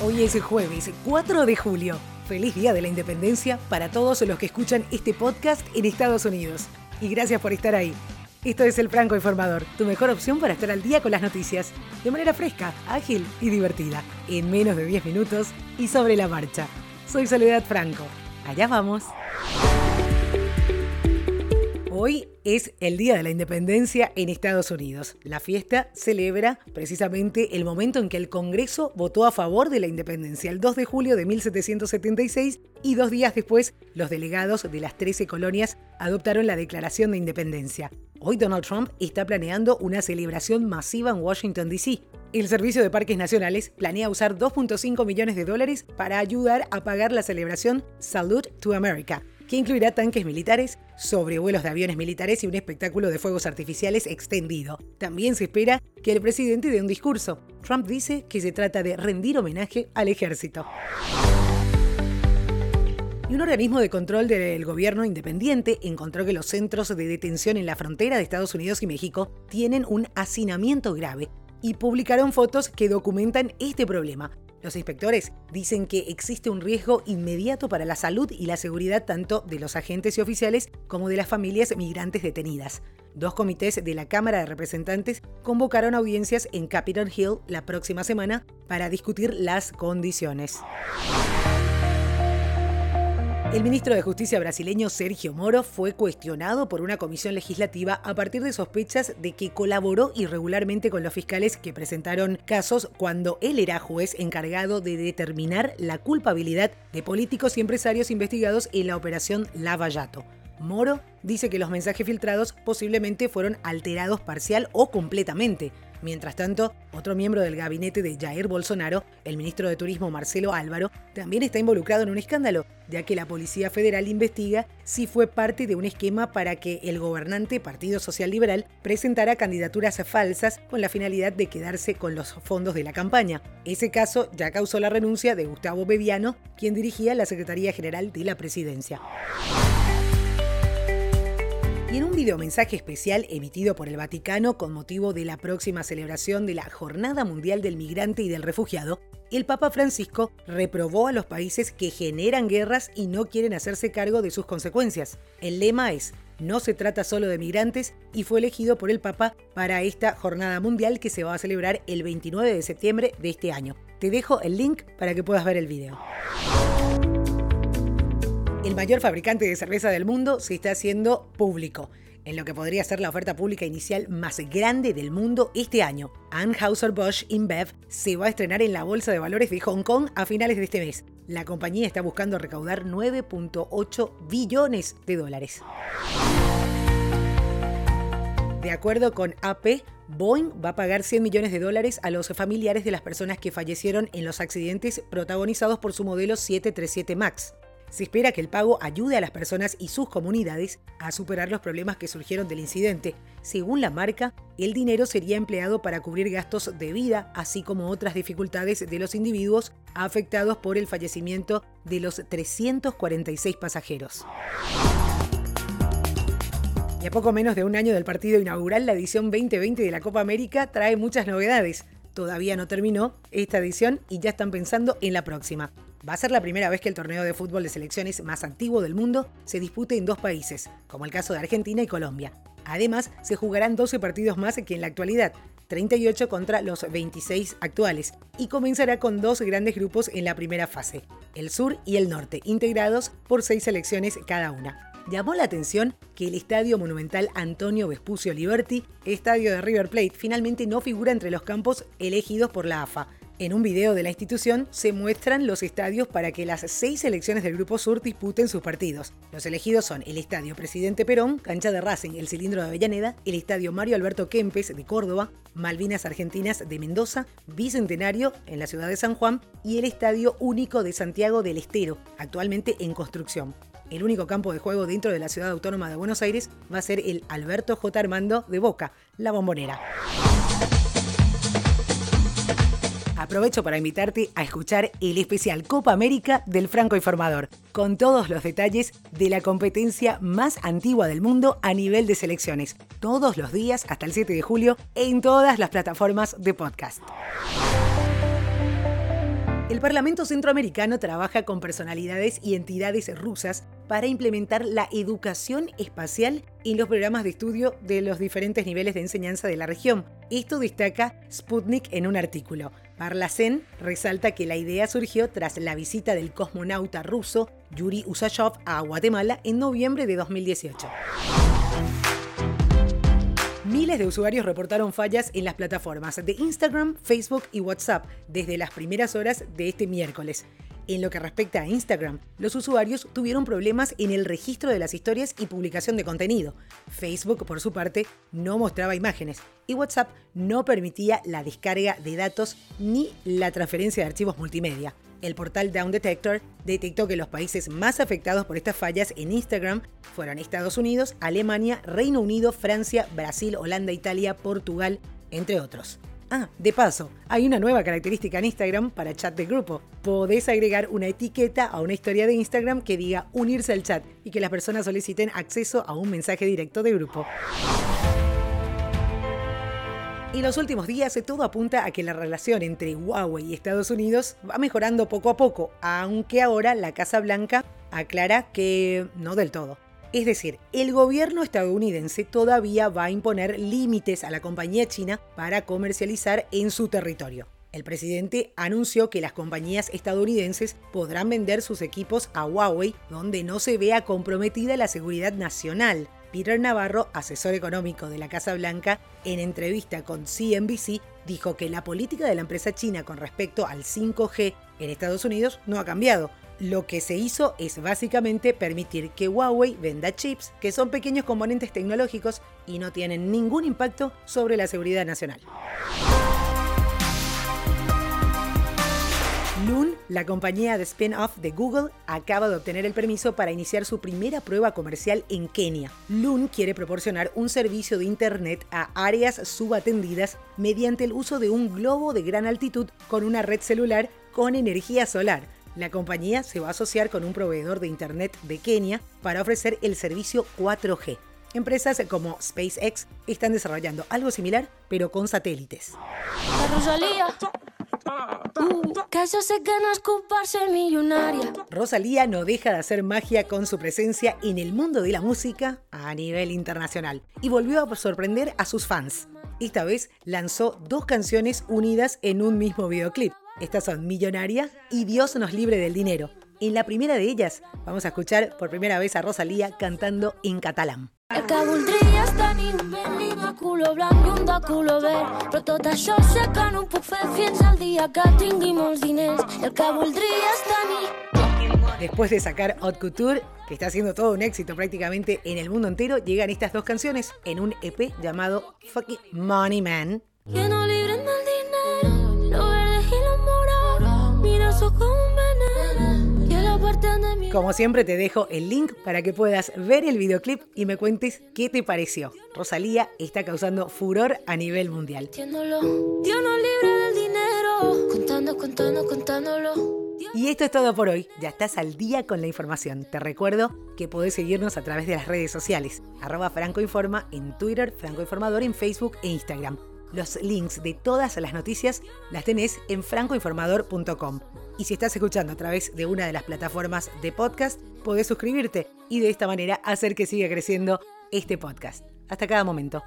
Hoy es jueves 4 de julio. Feliz Día de la Independencia para todos los que escuchan este podcast en Estados Unidos. Y gracias por estar ahí. Esto es El Franco Informador, tu mejor opción para estar al día con las noticias, de manera fresca, ágil y divertida, en menos de 10 minutos y sobre la marcha. Soy Soledad Franco. Allá vamos. Hoy es el Día de la Independencia en Estados Unidos. La fiesta celebra precisamente el momento en que el Congreso votó a favor de la independencia, el 2 de julio de 1776, y dos días después los delegados de las 13 colonias adoptaron la Declaración de Independencia. Hoy Donald Trump está planeando una celebración masiva en Washington, D.C. El Servicio de Parques Nacionales planea usar 2.5 millones de dólares para ayudar a pagar la celebración Salute to America, que incluirá tanques militares, sobrevuelos de aviones militares y un espectáculo de fuegos artificiales extendido. También se espera que el presidente dé un discurso. Trump dice que se trata de rendir homenaje al ejército. Y un organismo de control del gobierno independiente encontró que los centros de detención en la frontera de Estados Unidos y México tienen un hacinamiento grave y publicaron fotos que documentan este problema. Los inspectores dicen que existe un riesgo inmediato para la salud y la seguridad tanto de los agentes y oficiales como de las familias migrantes detenidas. Dos comités de la Cámara de Representantes convocaron audiencias en Capitol Hill la próxima semana para discutir las condiciones. El ministro de Justicia brasileño Sergio Moro fue cuestionado por una comisión legislativa a partir de sospechas de que colaboró irregularmente con los fiscales que presentaron casos cuando él era juez encargado de determinar la culpabilidad de políticos y empresarios investigados en la operación Lava Yato. Moro dice que los mensajes filtrados posiblemente fueron alterados parcial o completamente, Mientras tanto, otro miembro del gabinete de Jair Bolsonaro, el ministro de Turismo Marcelo Álvaro, también está involucrado en un escándalo, ya que la Policía Federal investiga si fue parte de un esquema para que el gobernante Partido Social Liberal presentara candidaturas falsas con la finalidad de quedarse con los fondos de la campaña. Ese caso ya causó la renuncia de Gustavo Bebiano, quien dirigía la Secretaría General de la Presidencia. Y en un videomensaje especial emitido por el Vaticano con motivo de la próxima celebración de la Jornada Mundial del Migrante y del Refugiado, el Papa Francisco reprobó a los países que generan guerras y no quieren hacerse cargo de sus consecuencias. El lema es no se trata solo de migrantes y fue elegido por el Papa para esta jornada mundial que se va a celebrar el 29 de septiembre de este año. Te dejo el link para que puedas ver el video. El mayor fabricante de cerveza del mundo se está haciendo público, en lo que podría ser la oferta pública inicial más grande del mundo este año. Anheuser-Busch InBev se va a estrenar en la Bolsa de Valores de Hong Kong a finales de este mes. La compañía está buscando recaudar 9.8 billones de dólares. De acuerdo con AP, Boeing va a pagar 100 millones de dólares a los familiares de las personas que fallecieron en los accidentes protagonizados por su modelo 737 MAX. Se espera que el pago ayude a las personas y sus comunidades a superar los problemas que surgieron del incidente. Según la marca, el dinero sería empleado para cubrir gastos de vida, así como otras dificultades de los individuos afectados por el fallecimiento de los 346 pasajeros. Y a poco menos de un año del partido inaugural, la edición 2020 de la Copa América trae muchas novedades. Todavía no terminó esta edición y ya están pensando en la próxima. Va a ser la primera vez que el torneo de fútbol de selecciones más antiguo del mundo se dispute en dos países, como el caso de Argentina y Colombia. Además, se jugarán 12 partidos más que en la actualidad, 38 contra los 26 actuales, y comenzará con dos grandes grupos en la primera fase, el sur y el norte, integrados por seis selecciones cada una. Llamó la atención que el Estadio Monumental Antonio Vespucio Liberty, estadio de River Plate, finalmente no figura entre los campos elegidos por la AFA, en un video de la institución se muestran los estadios para que las seis selecciones del Grupo Sur disputen sus partidos. Los elegidos son el Estadio Presidente Perón, Cancha de Racing, el Cilindro de Avellaneda, el Estadio Mario Alberto Kempes de Córdoba, Malvinas Argentinas de Mendoza, Bicentenario en la ciudad de San Juan y el Estadio Único de Santiago del Estero, actualmente en construcción. El único campo de juego dentro de la ciudad autónoma de Buenos Aires va a ser el Alberto J. Armando de Boca, la bombonera. Aprovecho para invitarte a escuchar el especial Copa América del Franco Informador, con todos los detalles de la competencia más antigua del mundo a nivel de selecciones, todos los días hasta el 7 de julio en todas las plataformas de podcast. El Parlamento Centroamericano trabaja con personalidades y entidades rusas para implementar la educación espacial en los programas de estudio de los diferentes niveles de enseñanza de la región. Esto destaca Sputnik en un artículo. Parlacen resalta que la idea surgió tras la visita del cosmonauta ruso Yuri Usashov a Guatemala en noviembre de 2018. Miles de usuarios reportaron fallas en las plataformas de Instagram, Facebook y WhatsApp desde las primeras horas de este miércoles. En lo que respecta a Instagram, los usuarios tuvieron problemas en el registro de las historias y publicación de contenido. Facebook, por su parte, no mostraba imágenes y WhatsApp no permitía la descarga de datos ni la transferencia de archivos multimedia. El portal Down Detector detectó que los países más afectados por estas fallas en Instagram fueron Estados Unidos, Alemania, Reino Unido, Francia, Brasil, Holanda, Italia, Portugal, entre otros. Ah, de paso, hay una nueva característica en Instagram para chat de grupo. Podés agregar una etiqueta a una historia de Instagram que diga unirse al chat y que las personas soliciten acceso a un mensaje directo de grupo. En los últimos días todo apunta a que la relación entre Huawei y Estados Unidos va mejorando poco a poco, aunque ahora la Casa Blanca aclara que no del todo. Es decir, el gobierno estadounidense todavía va a imponer límites a la compañía china para comercializar en su territorio. El presidente anunció que las compañías estadounidenses podrán vender sus equipos a Huawei donde no se vea comprometida la seguridad nacional, Peter Navarro, asesor económico de la Casa Blanca, en entrevista con CNBC, dijo que la política de la empresa china con respecto al 5G en Estados Unidos no ha cambiado. Lo que se hizo es básicamente permitir que Huawei venda chips que son pequeños componentes tecnológicos y no tienen ningún impacto sobre la seguridad nacional. Loon, la compañía de spin-off de Google, acaba de obtener el permiso para iniciar su primera prueba comercial en Kenia. Loon quiere proporcionar un servicio de Internet a áreas subatendidas mediante el uso de un globo de gran altitud con una red celular con energía solar. La compañía se va a asociar con un proveedor de Internet de Kenia para ofrecer el servicio 4G. Empresas como SpaceX están desarrollando algo similar, pero con satélites. Rosalía no deja de hacer magia con su presencia en el mundo de la música a nivel internacional y volvió a sorprender a sus fans. Esta vez lanzó dos canciones unidas en un mismo videoclip. Estas son Millonaria y Dios nos libre del dinero. En la primera de ellas vamos a escuchar por primera vez a Rosalía cantando en catalán. El que voldria és tenir un Bentley de color blanc i un de color verd. Però tot això sé que no ho puc fer fins al dia que tingui molts diners. El que voldria és tenir Después de sacar Haute Couture, que está haciendo todo un éxito prácticamente en el mundo entero, llegan estas dos canciones en un EP llamado Fucking Money Man. Que no libren del como siempre te dejo el link para que puedas ver el videoclip y me cuentes qué te pareció. Rosalía está causando furor a nivel mundial. Y esto es todo por hoy. Ya estás al día con la información. Te recuerdo que podés seguirnos a través de las redes sociales. Arroba Francoinforma en Twitter, Franco Informador en Facebook e Instagram. Los links de todas las noticias las tenés en francoinformador.com. Y si estás escuchando a través de una de las plataformas de podcast, podés suscribirte y de esta manera hacer que siga creciendo este podcast. Hasta cada momento.